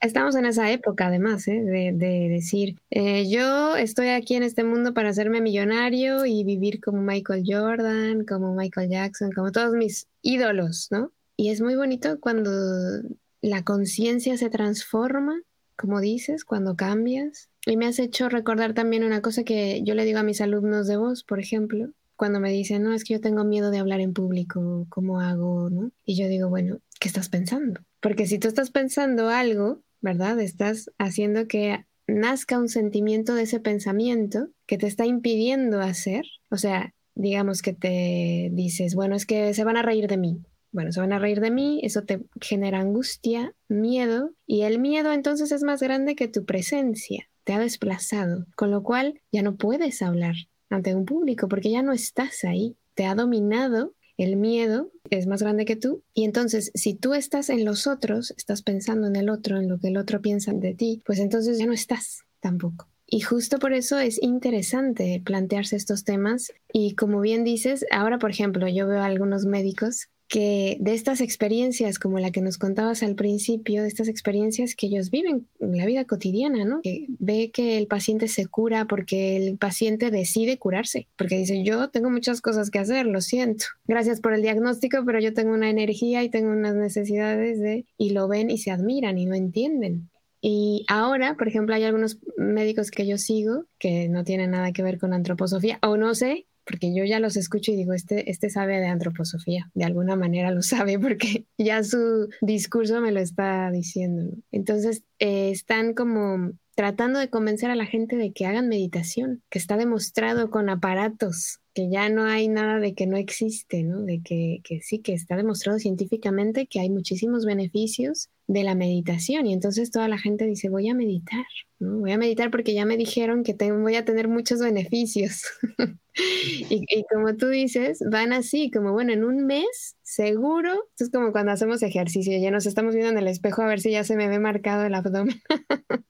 Estamos en esa época, además, ¿eh? de, decir, eh, yo estoy aquí en este mundo para hacerme millonario y vivir como Michael Jordan, como Michael Jackson, como todos mis ídolos, ¿no? Y es muy bonito cuando la conciencia se transforma, como dices, cuando cambias. Y me has hecho recordar también una cosa que yo le digo a mis alumnos de voz, por ejemplo, cuando me dicen, no, es que yo tengo miedo de hablar en público, ¿cómo hago? ¿no? Y yo digo, bueno, ¿qué estás pensando? Porque si tú estás pensando algo, ¿verdad? Estás haciendo que nazca un sentimiento de ese pensamiento que te está impidiendo hacer. O sea, digamos que te dices, bueno, es que se van a reír de mí. bueno, se van a reír de mí, eso te genera angustia, miedo, y el miedo entonces es más grande que tu presencia, te ha desplazado, con lo cual ya no puedes hablar ante un público porque ya no estás ahí, te ha dominado el miedo es más grande que tú. Y entonces, si tú estás en los otros, estás pensando en el otro, en lo que el otro piensa de ti, pues entonces ya no estás tampoco. Y justo por eso es interesante plantearse estos temas. Y como bien dices, ahora, por ejemplo, yo veo a algunos médicos que de estas experiencias como la que nos contabas al principio, de estas experiencias que ellos viven en la vida cotidiana, ¿no? Que ve que el paciente se cura porque el paciente decide curarse, porque dice, yo tengo muchas cosas que hacer, lo siento. Gracias por el diagnóstico, pero yo tengo una energía y tengo unas necesidades de... y lo ven y se admiran y no entienden. Y ahora, por ejemplo, hay algunos médicos que yo sigo que no tienen nada que ver con antroposofía, o no sé, porque yo ya los escucho y digo, este, este sabe de antroposofía, de alguna manera lo sabe porque ya su discurso me lo está diciendo. Entonces, eh, están como tratando de convencer a la gente de que hagan meditación, que está demostrado con aparatos, que ya no hay nada de que no existe, ¿no? De que, que sí, que está demostrado científicamente que hay muchísimos beneficios de la meditación y entonces toda la gente dice voy a meditar, ¿no? voy a meditar porque ya me dijeron que voy a tener muchos beneficios. y, como tú dices, van así, como bueno, en un mes seguro, es como cuando hacemos ejercicio, ya nos estamos viendo en el espejo a ver si ya se me ve marcado el abdomen.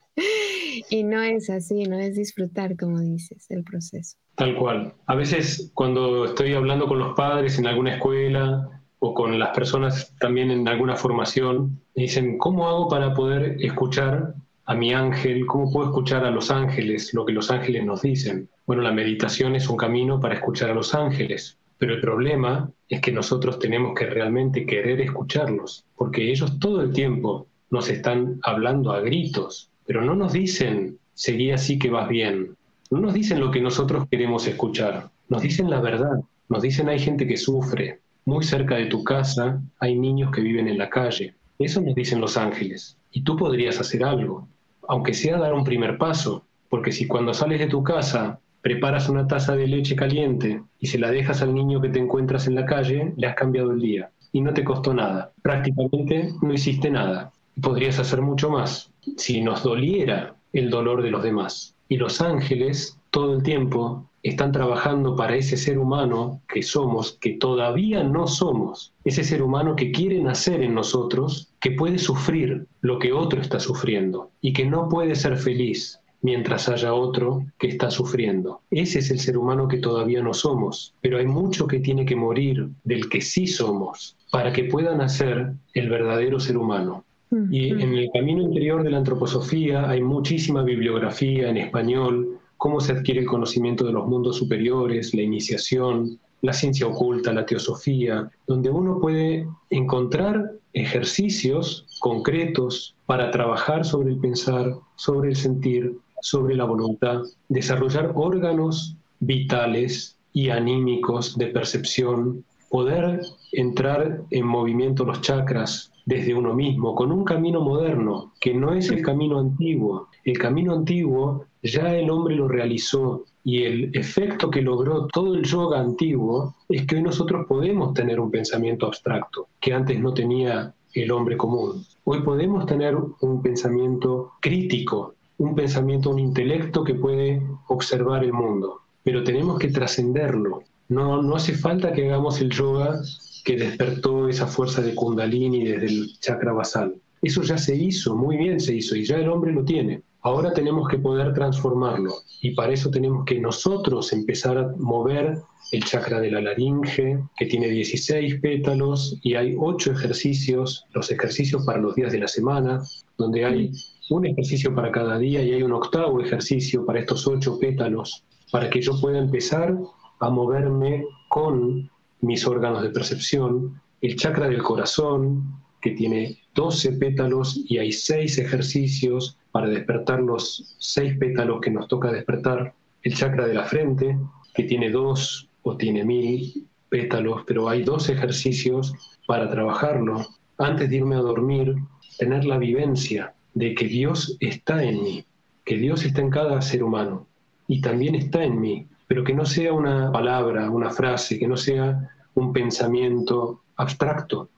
y no es así, no es disfrutar, como dices, el proceso. Tal cual. A veces cuando estoy hablando con los padres en alguna escuela o con las personas también en alguna formación, me dicen, ¿cómo hago para poder escuchar a mi ángel? ¿Cómo puedo escuchar a los ángeles, lo que los ángeles nos dicen? Bueno, la meditación es un camino para escuchar a los ángeles, pero el problema es que nosotros tenemos que realmente querer escucharlos, porque ellos todo el tiempo nos están hablando a gritos, pero no nos dicen, seguí así que vas bien. No nos dicen lo que nosotros queremos escuchar, nos dicen la verdad, nos dicen hay gente que sufre, muy cerca de tu casa hay niños que viven en la calle. Eso nos dicen los ángeles. Y tú podrías hacer algo, aunque sea dar un primer paso, porque si cuando sales de tu casa preparas una taza de leche caliente y se la dejas al niño que te encuentras en la calle, le has cambiado el día. Y no te costó nada. Prácticamente no hiciste nada. Podrías hacer mucho más si nos doliera el dolor de los demás. Y los ángeles todo el tiempo están trabajando para ese ser humano que somos, que todavía no somos, ese ser humano que quiere nacer en nosotros, que puede sufrir lo que otro está sufriendo y que no puede ser feliz mientras haya otro que está sufriendo. Ese es el ser humano que todavía no somos, pero hay mucho que tiene que morir del que sí somos para que pueda nacer el verdadero ser humano. Y en el camino interior de la antroposofía hay muchísima bibliografía en español, cómo se adquiere el conocimiento de los mundos superiores, la iniciación, la ciencia oculta, la teosofía, donde uno puede encontrar ejercicios concretos para trabajar sobre el pensar, sobre el sentir, sobre la voluntad, desarrollar órganos vitales y anímicos de percepción, poder entrar en movimiento los chakras, desde uno mismo, con un camino moderno, que no es el camino antiguo. El camino antiguo ya el hombre lo realizó y el efecto que logró todo el yoga antiguo es que hoy nosotros podemos tener un pensamiento abstracto que antes no tenía el hombre común. Hoy podemos tener un pensamiento crítico, un pensamiento, un intelecto que puede observar el mundo, pero tenemos que trascenderlo. No, no hace falta que hagamos el yoga que despertó esa fuerza de kundalini desde el chakra basal. Eso ya se hizo, muy bien se hizo, y ya el hombre lo tiene. Ahora tenemos que poder transformarlo, y para eso tenemos que nosotros empezar a mover el chakra de la laringe, que tiene 16 pétalos, y hay 8 ejercicios, los ejercicios para los días de la semana, donde hay un ejercicio para cada día y hay un octavo ejercicio para estos 8 pétalos, para que yo pueda empezar a moverme con mis órganos de percepción, el chakra del corazón, que tiene 12 pétalos y hay 6 ejercicios para despertar los 6 pétalos que nos toca despertar, el chakra de la frente, que tiene 2 o tiene 1000 pétalos, pero hay dos ejercicios para trabajarlo. Antes de irme a dormir, tener la vivencia de que Dios está en mí, que Dios está en cada ser humano y también está en mí, pero que no sea una palabra, una frase, que no sea un pensamiento abstracto,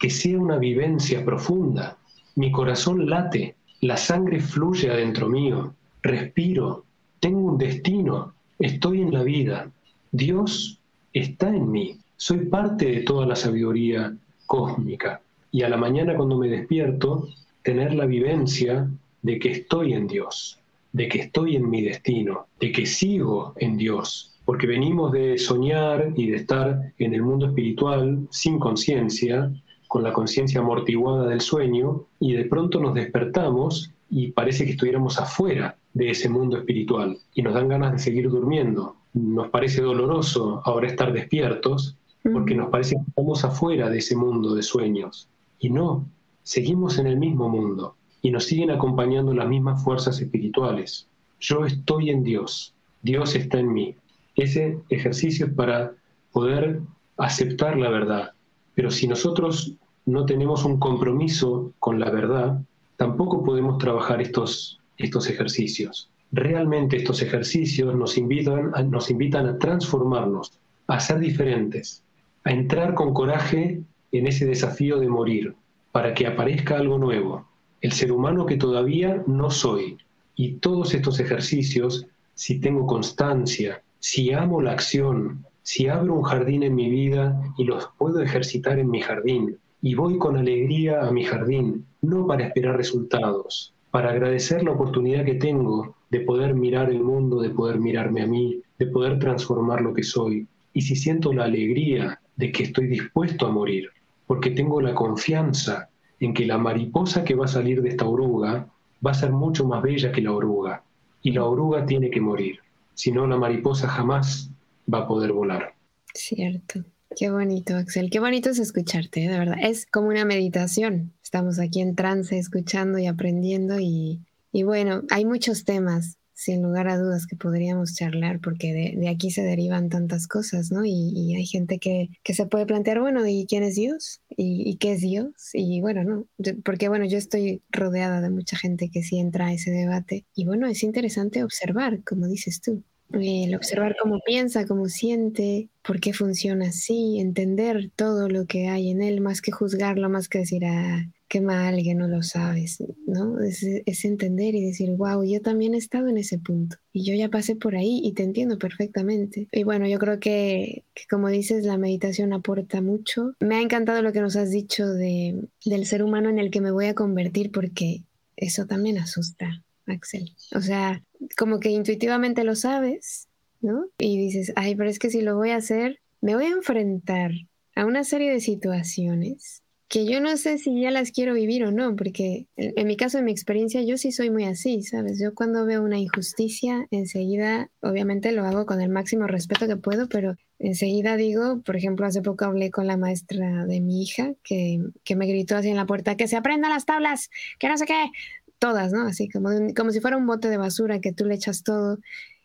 que sea una vivencia profunda. Mi corazón late, la sangre fluye adentro mío, respiro, tengo un destino, estoy en la vida. Dios está en mí, soy parte de toda la sabiduría cósmica. Y a la mañana cuando me despierto, tener la vivencia de que estoy en Dios, de que estoy en mi destino, de que sigo en Dios, porque venimos de soñar y de estar en el mundo espiritual sin conciencia, con la conciencia amortiguada del sueño, y de pronto nos despertamos y parece que estuviéramos afuera de ese mundo espiritual y nos dan ganas de seguir durmiendo. Nos parece doloroso ahora estar despiertos porque nos parece que estamos afuera de ese mundo de sueños. Y no, seguimos en el mismo mundo y nos siguen acompañando las mismas fuerzas espirituales. Yo estoy en Dios, Dios está en mí. Ese ejercicio es para poder aceptar la verdad. Pero si nosotros no tenemos un compromiso con la verdad, tampoco podemos trabajar estos, estos ejercicios. Realmente estos ejercicios nos invitan, nos invitan a transformarnos, a ser diferentes, a entrar con coraje en ese desafío de morir, para que aparezca algo nuevo, el ser humano que todavía no soy. Y todos estos ejercicios, si tengo constancia, si amo la acción, si abro un jardín en mi vida y los puedo ejercitar en mi jardín, y voy con alegría a mi jardín, no para esperar resultados, para agradecer la oportunidad que tengo de poder mirar el mundo, de poder mirarme a mí, de poder transformar lo que soy. Y si siento la alegría de que estoy dispuesto a morir, porque tengo la confianza en que la mariposa que va a salir de esta oruga va a ser mucho más bella que la oruga, y la oruga tiene que morir, si no la mariposa jamás va a poder volar. Cierto. Qué bonito, Axel. Qué bonito es escucharte, de verdad. Es como una meditación. Estamos aquí en trance, escuchando y aprendiendo. Y, bueno, hay muchos temas, sin lugar a dudas, que podríamos charlar, porque de, aquí se derivan tantas cosas, ¿no? Y, hay gente que, se puede plantear, bueno, ¿y quién es Dios? ¿Y, qué es Dios? Y bueno, no, porque bueno, yo estoy rodeada de mucha gente que sí entra a ese debate. Y bueno, es interesante observar, como dices tú el observar cómo piensa, cómo siente, por qué funciona así, entender todo lo que hay en él, más que juzgarlo, más que decir, ah, qué mal que no lo sabes, ¿no? Es, entender y decir, wow, yo también he estado en ese punto y yo ya pasé por ahí y te entiendo perfectamente. Y bueno, yo creo que, como dices, la meditación aporta mucho. Me ha encantado lo que nos has dicho de, del ser humano en el que me voy a convertir porque eso también asusta. Axel. O sea, como que intuitivamente lo sabes, ¿no? Y dices, ay, pero es que si lo voy a hacer, me voy a enfrentar a una serie de situaciones que yo no sé si ya las quiero vivir o no, porque en, mi caso, en mi experiencia, yo sí soy muy así, ¿sabes? Yo cuando veo una injusticia, enseguida, obviamente lo hago con el máximo respeto que puedo, pero enseguida digo, por ejemplo, hace poco hablé con la maestra de mi hija que, que me gritó así en la puerta, que se aprendan las tablas, que no sé qué, todas, ¿no? Así como, como si fuera un bote de basura que tú le echas todo.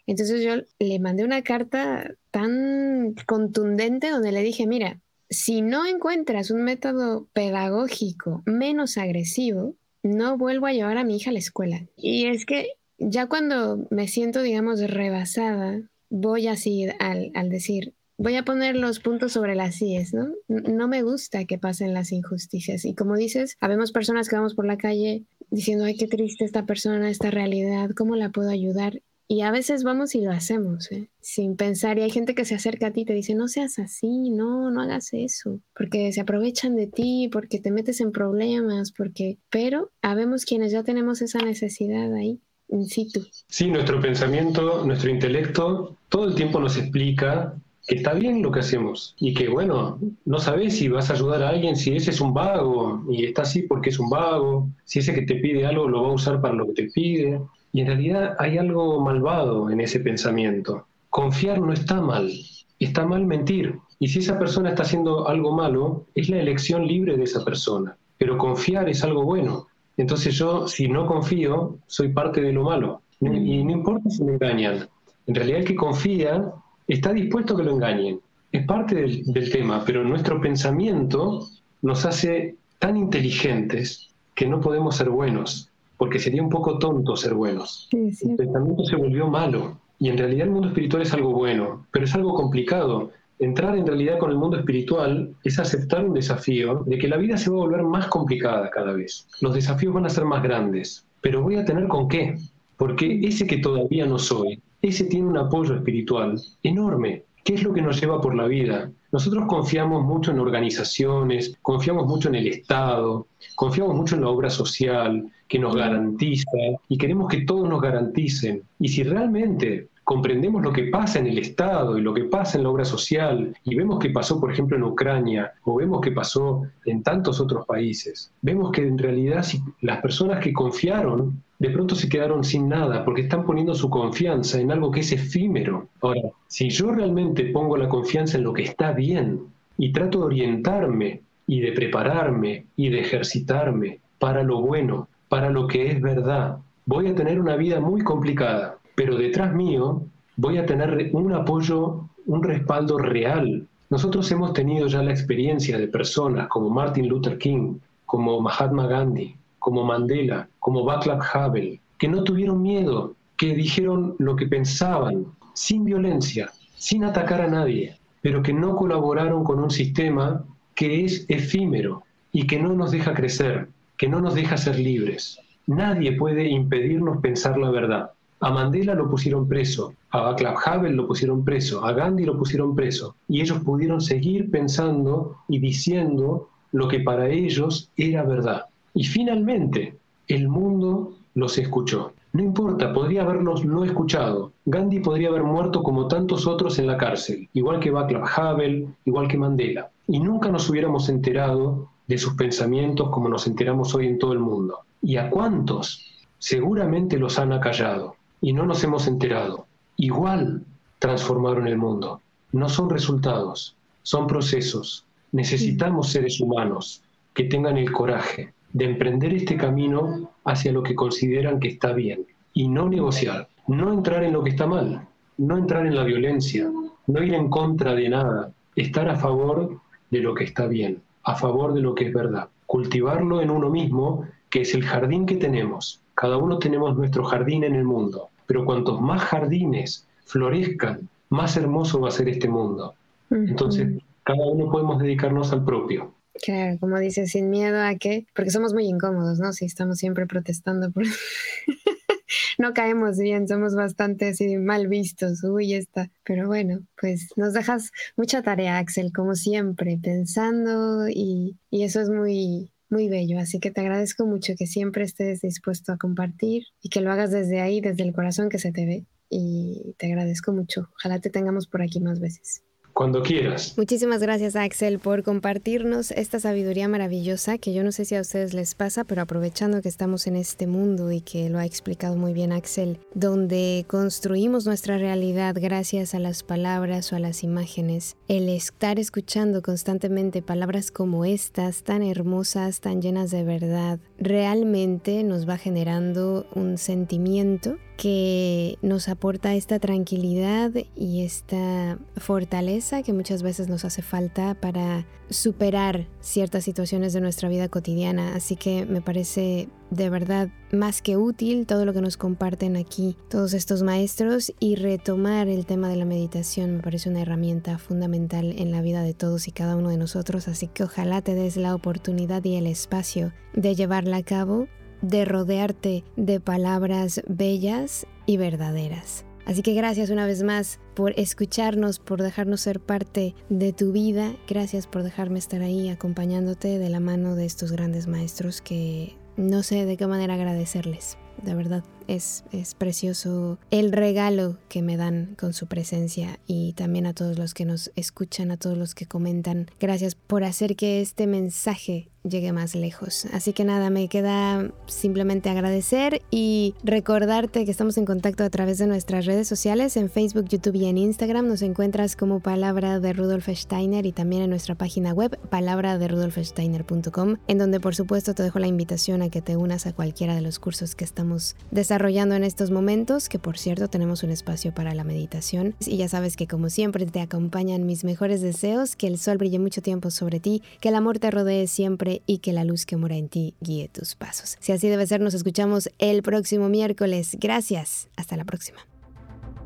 Entonces yo le mandé una carta tan contundente donde le dije, mira, si no encuentras un método pedagógico menos agresivo, no vuelvo a llevar a mi hija a la escuela. Y es que ya cuando me siento, digamos, rebasada, voy así al, al decir, voy a poner los puntos sobre las IES, ¿no? No me gusta que pasen las injusticias. Y como dices, habemos personas que vamos por la calle diciendo, ay, qué triste esta persona, esta realidad, ¿cómo la puedo ayudar? Y a veces vamos y lo hacemos, ¿eh? sin pensar. Y hay gente que se acerca a ti y te dice, no seas así, no, no hagas eso, porque se aprovechan de ti, porque te metes en problemas, porque... Pero habemos quienes ya tenemos esa necesidad ahí. In situ. Sí, nuestro pensamiento, nuestro intelecto, todo el tiempo nos explica que está bien lo que hacemos y que, bueno, no sabes si vas a ayudar a alguien, si ese es un vago y está así porque es un vago, si ese que te pide algo lo va a usar para lo que te pide. Y en realidad hay algo malvado en ese pensamiento. Confiar no está mal, está mal mentir. Y si esa persona está haciendo algo malo, es la elección libre de esa persona. Pero confiar es algo bueno. Entonces yo, si no confío, soy parte de lo malo. Y no importa si me engañan. En realidad el que confía está dispuesto a que lo engañen. Es parte del, tema, pero nuestro pensamiento nos hace tan inteligentes que no podemos ser buenos, porque sería un poco tonto ser buenos. El pensamiento se volvió malo y en realidad el mundo espiritual es algo bueno, pero es algo complicado. Entrar en realidad con el mundo espiritual es aceptar un desafío de que la vida se va a volver más complicada cada vez. Los desafíos van a ser más grandes, pero voy a tener con qué, porque ese que todavía no soy, ese tiene un apoyo espiritual enorme. ¿Qué es lo que nos lleva por la vida? Nosotros confiamos mucho en organizaciones, confiamos mucho en el Estado, confiamos mucho en la obra social que nos garantiza y queremos que todos nos garanticen. Y si realmente comprendemos lo que pasa en el Estado y lo que pasa en la obra social y vemos que pasó, por ejemplo, en Ucrania o vemos que pasó en tantos otros países, vemos que en realidad las personas que confiaron de pronto se quedaron sin nada porque están poniendo su confianza en algo que es efímero. Ahora, si yo realmente pongo la confianza en lo que está bien y trato de orientarme y de prepararme y de ejercitarme para lo bueno, para lo que es verdad, voy a tener una vida muy complicada, pero detrás mío voy a tener un apoyo, un respaldo real. Nosotros hemos tenido ya la experiencia de personas como Martin Luther King, como Mahatma Gandhi, como Mandela, como Václav Havel, que no tuvieron miedo, que dijeron lo que pensaban, sin violencia, sin atacar a nadie, pero que no colaboraron con un sistema que es efímero y que no nos deja crecer, que no nos deja ser libres. Nadie puede impedirnos pensar la verdad. A Mandela lo pusieron preso, a Václav Havel lo pusieron preso, a Gandhi lo pusieron preso, y ellos pudieron seguir pensando y diciendo lo que para ellos era verdad. Y finalmente, el mundo los escuchó. No importa, podría haberlos no escuchado. Gandhi podría haber muerto como tantos otros en la cárcel, igual que Václav Havel, igual que Mandela. Y nunca nos hubiéramos enterado de sus pensamientos como nos enteramos hoy en todo el mundo. ¿Y a cuántos? Seguramente los han acallado y no nos hemos enterado. Igual transformaron el mundo. No son resultados, son procesos. Necesitamos seres humanos que tengan el coraje de emprender este camino hacia lo que consideran que está bien y no negociar, no entrar en lo que está mal, no entrar en la violencia, no ir en contra de nada, estar a favor de lo que está bien, a favor de lo que es verdad, cultivarlo en uno mismo, que es el jardín que tenemos. Cada uno tenemos nuestro jardín en el mundo pero cuantos más jardines florezcan, más hermoso va a ser este mundo. Entonces, cada uno podemos dedicarnos al propio. Claro, como dices, sin miedo a qué, porque somos muy incómodos, ¿no? Si estamos siempre protestando por... no caemos bien, somos bastante así mal vistos, uy, está. Pero bueno, pues nos dejas mucha tarea, Axel, como siempre, pensando y, y eso es muy, muy bello, así que te agradezco mucho que siempre estés dispuesto a compartir y que lo hagas desde ahí, desde el corazón que se te ve. Y te agradezco mucho. Ojalá te tengamos por aquí más veces. Cuando quieras. Muchísimas gracias Axel por compartirnos esta sabiduría maravillosa que yo no sé si a ustedes les pasa, pero aprovechando que estamos en este mundo y que lo ha explicado muy bien Axel, donde construimos nuestra realidad gracias a las palabras o a las imágenes, el estar escuchando constantemente palabras como estas, tan hermosas, tan llenas de verdad, realmente nos va generando un sentimiento que nos aporta esta tranquilidad y esta fortaleza que muchas veces nos hace falta para superar ciertas situaciones de nuestra vida cotidiana. Así que me parece de verdad más que útil todo lo que nos comparten aquí todos estos maestros y retomar el tema de la meditación me parece una herramienta fundamental en la vida de todos y cada uno de nosotros. Así que ojalá te des la oportunidad y el espacio de llevarla a cabo de rodearte de palabras bellas y verdaderas. Así que gracias una vez más por escucharnos, por dejarnos ser parte de tu vida. Gracias por dejarme estar ahí acompañándote de la mano de estos grandes maestros que no sé de qué manera agradecerles. De verdad, es, es precioso el regalo que me dan con su presencia y también a todos los que nos escuchan, a todos los que comentan. Gracias por hacer que este mensaje llegue más lejos. Así que nada, me queda simplemente agradecer y recordarte que estamos en contacto a través de nuestras redes sociales, en Facebook, YouTube y en Instagram. Nos encuentras como Palabra de Rudolf Steiner y también en nuestra página web, palabra de rudolfsteiner.com, en donde por supuesto te dejo la invitación a que te unas a cualquiera de los cursos que estamos desarrollando en estos momentos, que por cierto tenemos un espacio para la meditación. Y ya sabes que como siempre te acompañan mis mejores deseos, que el sol brille mucho tiempo sobre ti, que el amor te rodee siempre y que la luz que mora en ti guíe tus pasos. Si así debe ser, nos escuchamos el próximo miércoles. Gracias. Hasta la próxima.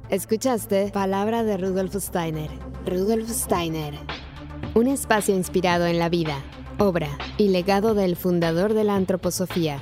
Escuchaste Palabra de Rudolf Steiner. Rudolf Steiner. Un espacio inspirado en la vida, obra y legado del fundador de la antroposofía.